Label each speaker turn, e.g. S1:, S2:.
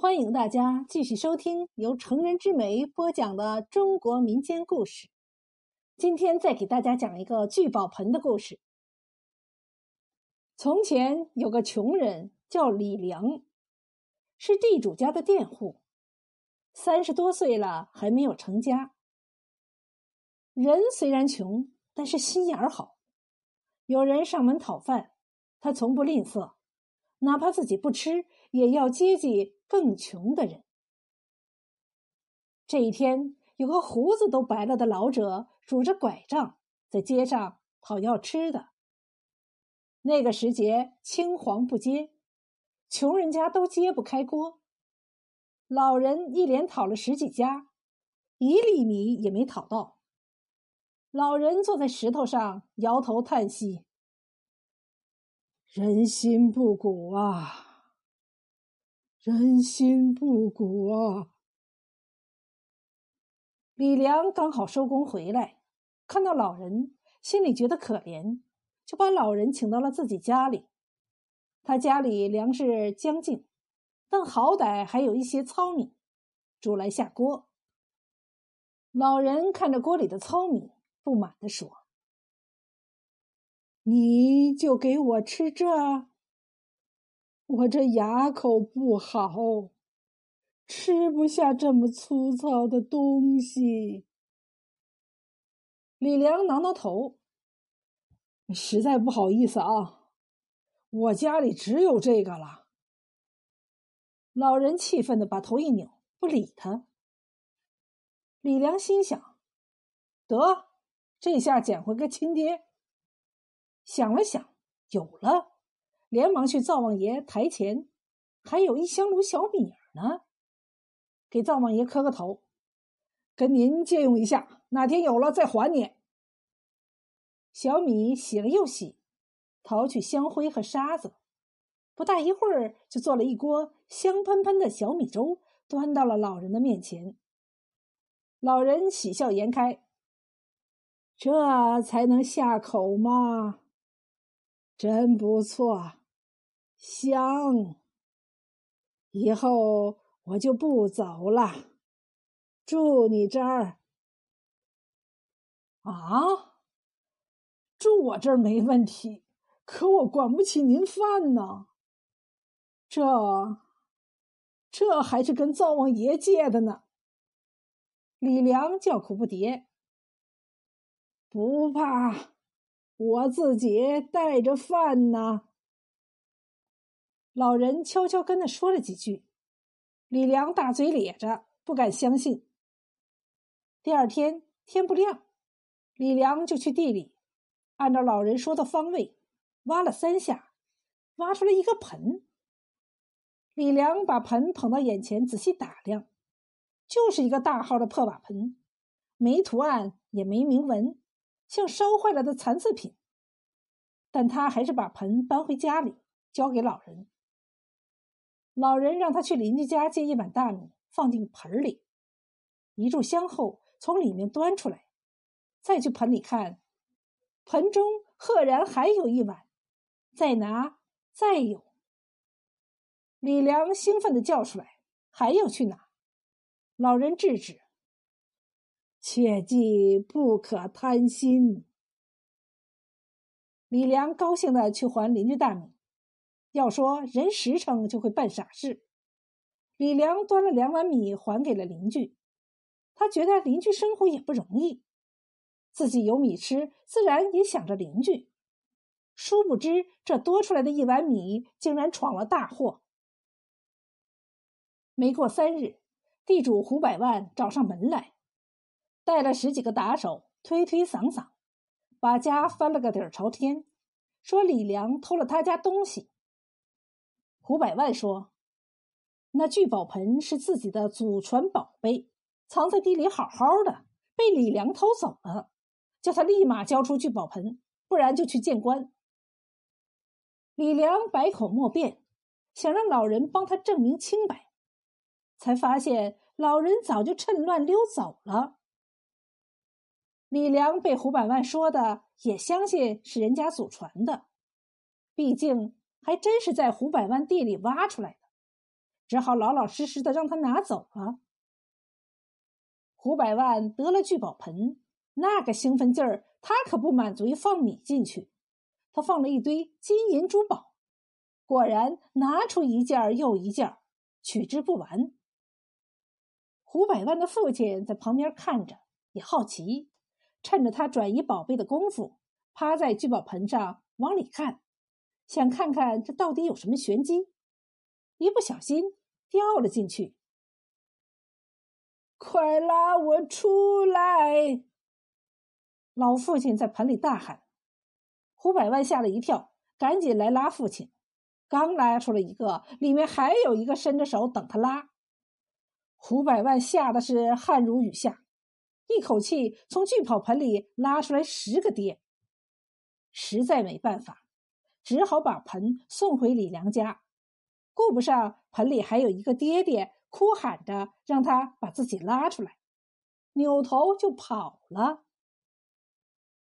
S1: 欢迎大家继续收听由成人之美播讲的中国民间故事。今天再给大家讲一个聚宝盆的故事。从前有个穷人叫李良，是地主家的佃户，三十多岁了还没有成家。人虽然穷，但是心眼儿好。有人上门讨饭，他从不吝啬，哪怕自己不吃，也要接济更穷的人。这一天，有个胡子都白了的老者拄着拐杖在街上讨要吃的。那个时节青黄不接，穷人家都揭不开锅。老人一连讨了十几家，一粒米也没讨到。老人坐在石头上，摇头叹息：“人心不古啊，人心不古啊！”李良刚好收工回来，看到老人，心里觉得可怜，就把老人请到了自己家里。他家里粮食将尽，但好歹还有一些糙米，煮来下锅。老人看着锅里的糙米。不满地说：“你就给我吃这？我这牙口不好，吃不下这么粗糙的东西。”李良挠挠头：“实在不好意思啊，我家里只有这个了。”老人气愤的把头一扭，不理他。李良心想：“得。”这下捡回个亲爹。想了想，有了，连忙去灶王爷台前，还有一香炉小米呢，给灶王爷磕个头，跟您借用一下，哪天有了再还你。小米洗了又洗，淘去香灰和沙子，不大一会儿就做了一锅香喷喷的小米粥，端到了老人的面前。老人喜笑颜开。这才能下口嘛？真不错，香。以后我就不走了，住你这儿。啊，住我这儿没问题，可我管不起您饭呢。这，这还是跟灶王爷借的呢。李良叫苦不迭。不怕，我自己带着饭呢。老人悄悄跟他说了几句，李良大嘴咧着，不敢相信。第二天天不亮，李良就去地里，按照老人说的方位挖了三下，挖出来一个盆。李良把盆捧到眼前，仔细打量，就是一个大号的破瓦盆，没图案，也没铭文。像烧坏了的残次品，但他还是把盆搬回家里，交给老人。老人让他去邻居家借一碗大米，放进盆里，一炷香后从里面端出来，再去盆里看，盆中赫然还有一碗，再拿，再有。李良兴奋的叫出来：“还要去拿！”老人制止。切记不可贪心。李良高兴的去还邻居大米。要说人实诚就会办傻事。李良端了两碗米还给了邻居。他觉得邻居生活也不容易，自己有米吃，自然也想着邻居。殊不知这多出来的一碗米竟然闯了大祸。没过三日，地主胡百万找上门来。带了十几个打手，推推搡搡，把家翻了个底儿朝天，说李良偷了他家东西。胡百万说：“那聚宝盆是自己的祖传宝贝，藏在地里好好的，被李良偷走了，叫他立马交出聚宝盆，不然就去见官。”李良百口莫辩，想让老人帮他证明清白，才发现老人早就趁乱溜走了。李良被胡百万说的也相信是人家祖传的，毕竟还真是在胡百万地里挖出来的，只好老老实实的让他拿走了。胡百万得了聚宝盆，那个兴奋劲儿，他可不满足于放米进去，他放了一堆金银珠宝，果然拿出一件又一件，取之不完。胡百万的父亲在旁边看着，也好奇，趁着他转移宝贝的功夫，趴在聚宝盆上往里看，想看看这到底有什么玄机。一不小心掉了进去，快拉我出来！老父亲在盆里大喊。胡百万吓了一跳，赶紧来拉父亲。刚拉出了一个，里面还有一个伸着手等他拉。胡百万吓得是汗如雨下，一口气从聚宝盆里拉出来十个爹，实在没办法，只好把盆送回李良家。顾不上盆里还有一个爹爹，哭喊着让他把自己拉出来，扭头就跑了。